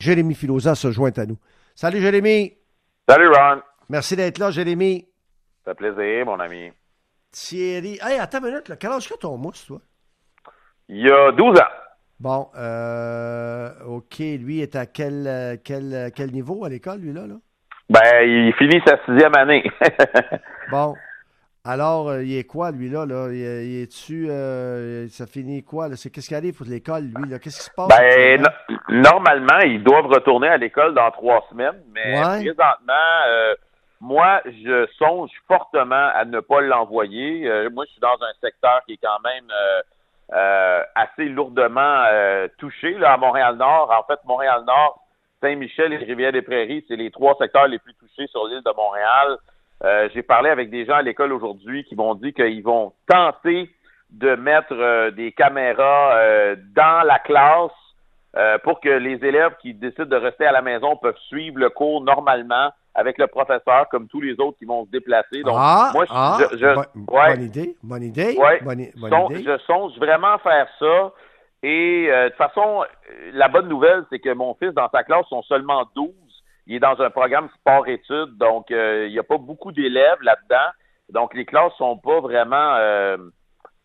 Jérémy Filosa se joint à nous. Salut Jérémy. Salut Ron. Merci d'être là, Jérémy. Ça fait plaisir, mon ami. Thierry. Hey, attends une minute, là. quel âge que ton mousse, toi? Il y a 12 ans. Bon, euh, OK. Lui est à quel, euh, quel, euh, quel niveau à l'école, lui, là? là? Ben, il finit sa sixième année. bon. Alors, euh, il est quoi, lui, là? là? Il, il est-tu. euh, ça finit quoi? C'est, qu'est-ce qui arrive pour l'école, lui? Là? Qu'est-ce qui se passe? ben, no- normalement, ils doivent retourner à l'école dans trois semaines, mais Ouais. présentement, euh, moi, je songe fortement à ne pas l'envoyer. Moi, je suis dans un secteur qui est quand même assez lourdement touché, là, à Montréal-Nord. En fait, Montréal-Nord, Saint-Michel et Rivière-des-Prairies, c'est les trois secteurs les plus touchés sur l'île de Montréal. Euh, J'ai parlé avec des gens à l'école aujourd'hui qui m'ont dit qu'ils vont tenter de mettre euh, des caméras euh, dans la classe euh, pour que les élèves qui décident de rester à la maison peuvent suivre le cours normalement avec le professeur, comme tous les autres qui vont se déplacer. Donc, ah, moi, je, ah, je- je- ouais. bonne idée, bonne idée, Ouais. bonne, i- bonne Son- idée. je songe vraiment faire ça. Et euh, de toute façon, la bonne nouvelle, c'est que mon fils, dans sa classe, sont seulement 12. Il est dans un programme sport-études, donc euh, il n'y a pas beaucoup d'élèves là-dedans. Donc les classes sont pas vraiment euh,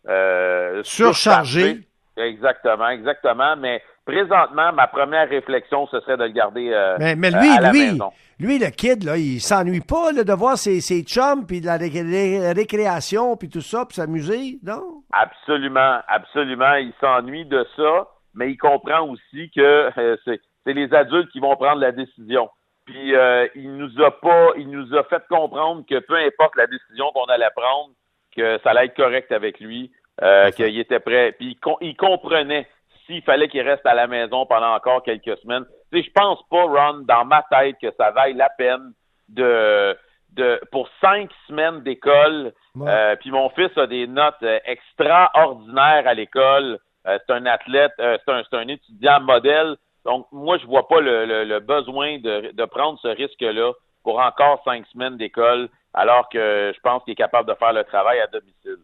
euh, Surchargé. surchargées. Exactement, exactement. Mais présentement, ma première réflexion, ce serait de le garder euh, Mais, mais lui, à la lui, maison. lui, le kid, là, il s'ennuie pas là, de voir ses, ses chums, puis de la ré- ré- récréation, puis tout ça, puis s'amuser, non? Absolument, absolument. Il s'ennuie de ça, mais il comprend aussi que c'est les adultes qui vont prendre la décision. Puis euh, il nous a pas, il nous a fait comprendre que peu importe la décision qu'on allait prendre, que ça allait être correct avec lui, euh, qu'il était prêt. Puis il, com- il comprenait s'il fallait qu'il reste à la maison pendant encore quelques semaines. Tu sais, je pense pas, Ron, dans ma tête, que ça vaille la peine de, de pour cinq semaines d'école. Ouais. euh, puis mon fils a des notes euh, extraordinaires à l'école. Euh, c'est un athlète, euh, c'est un, c'est un étudiant modèle. Donc, moi, je vois pas le, le- le besoin de, de prendre ce risque-là pour encore cinq semaines d'école, alors que je pense qu'il est capable de faire le travail à domicile.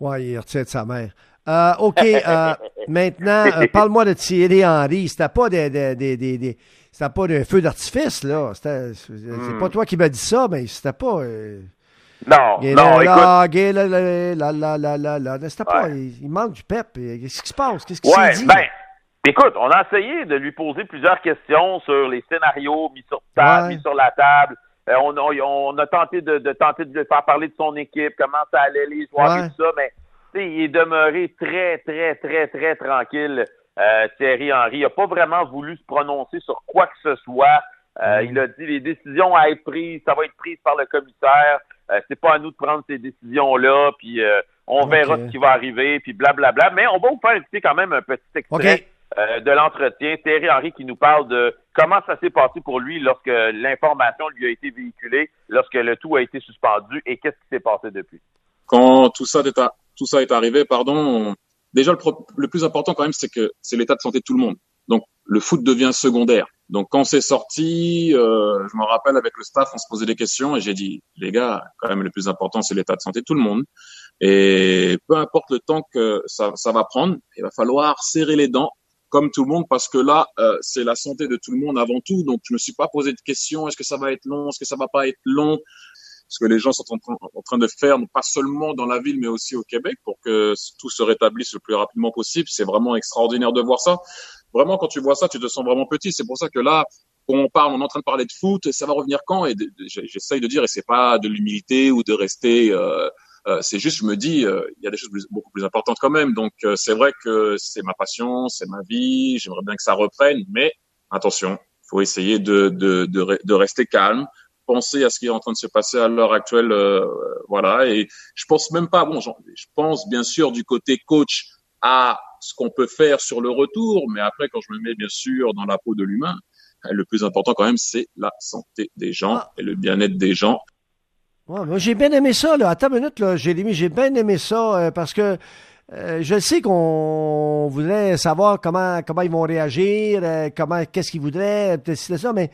Ouais, il retient de sa mère. Euh, OK, euh, maintenant, euh, parle-moi de Thierry Henry. C'était pas des, des, des, des- des- c'était pas des feux d'artifice, là. C'était- C'est Hmm. pas toi qui m'as dit ça, mais c'était pas... euh, Non, gay non, la, écoute. gay la, la, la, la, la, la. C'était pas... Ouais. Il, il manque du pep. Qu'est-ce qui se passe? Qu'est-ce qui Ouais, s'est dit? ben, écoute, on a essayé de lui poser plusieurs questions sur les scénarios mis sur table, Ouais. mis sur la table. Euh, on, a, on a tenté de, de tenter de lui faire parler de son équipe, comment ça allait, les joueurs Ouais. et tout ça, mais tu sais, il est demeuré très, très, très, très tranquille. Euh, Thierry Henry n'a pas vraiment voulu se prononcer sur quoi que ce soit. Euh. Il a dit les décisions à être prises, ça va être prise par le commissaire. Euh, c'est pas à nous de prendre ces décisions-là, puis euh, on verra ce qui va arriver, puis blablabla. Mais on va vous faire écouter quand même un petit extrait. Euh, de l'entretien. Thierry Henry qui nous parle de comment ça s'est passé pour lui lorsque l'information lui a été véhiculée, lorsque le tout a été suspendu et qu'est-ce qui s'est passé depuis? quand tout ça est, arrivé, pardon, on- déjà le, plus important quand même, c'est que c'est l'état de santé de tout le monde. Donc le foot devient secondaire. Donc quand c'est sorti, euh, je me rappelle avec le staff, on se posait des questions et j'ai dit les gars, quand même le plus important, c'est l'état de santé de tout le monde. Et peu importe le temps que ça va prendre, il va falloir serrer les dents comme tout le monde parce que là, euh, c'est la santé de tout le monde avant tout. Donc je me suis pas posé de questions. Est-ce que ça va être long? Est-ce que ça va pas être long? Ce que les gens sont en train, de faire, pas seulement dans la ville, mais aussi au Québec, pour que tout se rétablisse le plus rapidement possible. C'est vraiment extraordinaire de voir ça. Vraiment, quand tu vois ça, tu te sens vraiment petit. C'est pour ça que là, on parle, on est en train de parler de foot, ça va revenir quand? Et j'essaye de dire, et c'est pas de l'humilité ou de rester. Euh, euh, c'est juste, je me dis, euh, il y a des choses plus- beaucoup plus importantes quand même. Donc, euh, c'est vrai que c'est ma passion, c'est ma vie. J'aimerais bien que ça reprenne, mais attention, il faut essayer de, de, de, re- de rester calme penser à ce qui est en train de se passer à l'heure actuelle, euh, voilà. Et je pense même pas. Bon, je pense bien sûr du côté coach à ce qu'on peut faire sur le retour, mais après, quand je me mets bien sûr dans la peau de l'humain, le plus important quand même, c'est la santé des gens Ah. et le bien-être des gens. Ouais, moi, j'ai bien aimé ça, là. Attends une minute, là, Jérémy, j'ai bien aimé ça euh, parce que euh, je sais qu'on voudrait savoir comment comment ils vont réagir, euh, comment qu'est-ce qu'ils voudraient, peut-être ça, mais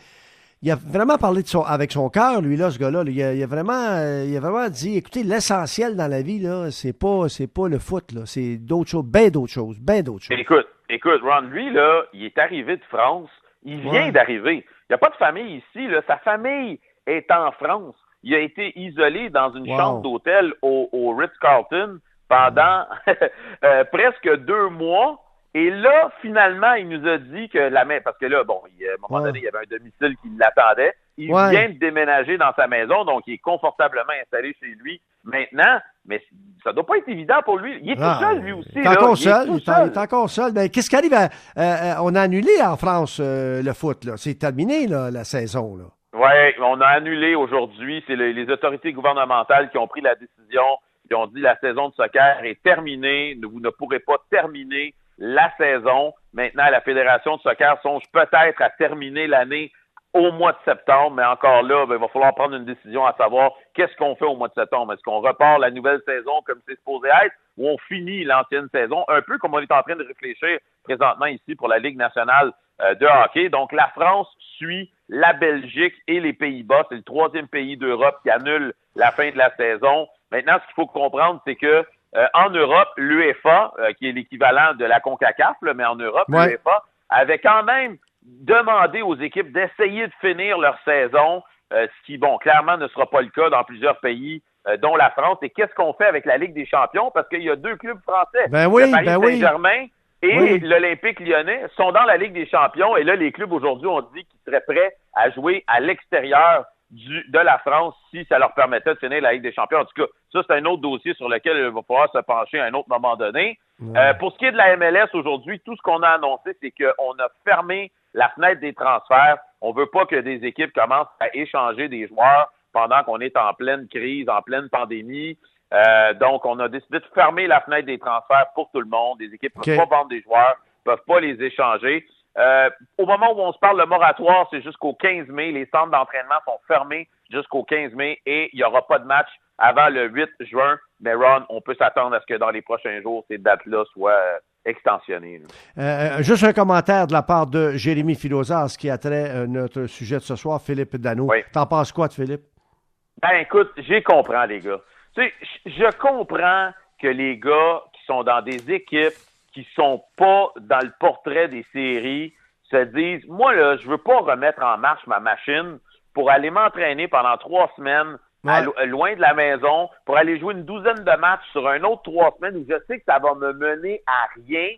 il a vraiment parlé de son, avec son cœur, lui, là, ce gars-là. là. Il, a, il a vraiment euh, il a vraiment dit écoutez, l'essentiel dans la vie, là, c'est pas c'est pas le foot, là. C'est d'autres choses, bien d'autres choses, bien d'autres choses. Écoute, écoute, Ron, lui, là, il est arrivé de France, Il vient d'arriver. Il n'y a pas de famille ici. Là. Sa famille est en France. Il a été isolé dans une chambre d'hôtel au, Ritz-Carlton pendant euh, presque deux mois. Et là, finalement, il nous a dit que la main, parce que là, bon, à un moment donné, il y avait un domicile qui l'attendait. Il vient de déménager dans sa maison, donc il est confortablement installé chez lui maintenant. Mais ça doit pas être évident pour lui. Il est tout ah, seul, lui aussi. Il est encore seul. Il est, encore seul. Ben, qu'est-ce qui arrive? À, euh, on a annulé en France euh, le foot. Là? C'est terminé là, la saison. Là. Oui, on a annulé aujourd'hui. C'est les autorités gouvernementales qui ont pris la décision. Ils ont dit la saison de soccer est terminée. Vous ne pourrez pas terminer la saison. Maintenant, la Fédération de soccer songe peut-être à terminer l'année au mois de septembre, mais encore là, ben, il va falloir prendre une décision à savoir qu'est-ce qu'on fait au mois de septembre. Est-ce qu'on repart la nouvelle saison comme c'est supposé être ou on finit l'ancienne saison, un peu comme on est en train de réfléchir présentement ici pour la Ligue nationale euh, de hockey. Donc la France suit la Belgique et les Pays-Bas. C'est le troisième pays d'Europe qui annule la fin de la saison. Maintenant, ce qu'il faut comprendre, c'est que euh, en Europe, l'UEFA, euh, qui est l'équivalent de la CONCACAF, mais en Europe, l'UEFA avait quand même demandé aux équipes d'essayer de finir leur saison, euh, ce qui, bon, clairement ne sera pas le cas dans plusieurs pays, dont la France. Et qu'est-ce qu'on fait avec la Ligue des champions? Parce qu'il y a deux clubs français, ben oui, le Paris ben Saint-Germain et l'Olympique lyonnais, sont dans la Ligue des champions. Et là, les clubs aujourd'hui ont dit qu'ils seraient prêts à jouer à l'extérieur de la France si ça leur permettait de finir la Ligue des champions. En tout cas, ça, c'est un autre dossier sur lequel il va falloir se pencher à un autre moment donné. Euh, pour ce qui est de la MLS aujourd'hui, tout ce qu'on a annoncé, c'est qu'on a fermé la fenêtre des transferts. On veut pas que des équipes commencent à échanger des joueurs pendant qu'on est en pleine crise, en pleine pandémie. Euh, donc, on a décidé de fermer la fenêtre des transferts pour tout le monde. Des équipes ne peuvent pas vendre des joueurs, ne peuvent pas les échanger. Euh, au moment où on se parle, le moratoire, c'est jusqu'au 15 mai. Les centres d'entraînement sont fermés jusqu'au 15 mai et il n'y aura pas de match avant le 8 juin. Mais Ron, on peut s'attendre à ce que dans les prochains jours, ces dates-là soient euh, extensionnées. Euh, juste un commentaire de la part de Jérémy Philosas qui a trait notre sujet de ce soir, Philippe Dano. T'en penses quoi de Philippe? Ben écoute, j'y comprends, les gars. Tu sais, je comprends que les gars qui sont dans des équipes qui sont pas dans le portrait des séries se disent moi là, je veux pas remettre en marche ma machine pour aller m'entraîner pendant trois semaines loin de la maison, pour aller jouer une douzaine de matchs sur un autre trois semaines où je sais que ça va me mener à rien,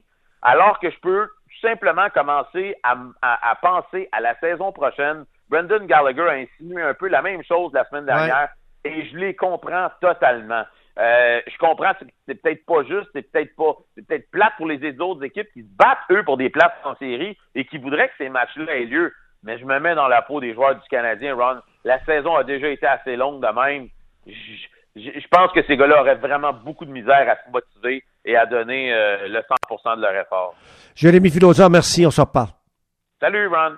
alors que je peux tout simplement commencer à, à penser à la saison prochaine. Brendan Gallagher a insinué un peu la même chose la semaine dernière et je les comprends totalement. Euh, je comprends que c'est peut-être pas juste, c'est peut-être pas, c'est peut-être plate pour les autres équipes qui se battent eux pour des places en série et qui voudraient que ces matchs-là aient lieu. Mais je me mets dans la peau des joueurs du Canadien, Ron. La saison a déjà été assez longue de même. Je, pense que ces gars-là auraient vraiment beaucoup de misère à se motiver et à donner euh, le 100% de leur effort. Jérémy Filosa, merci, on se reparle. Salut, Ron.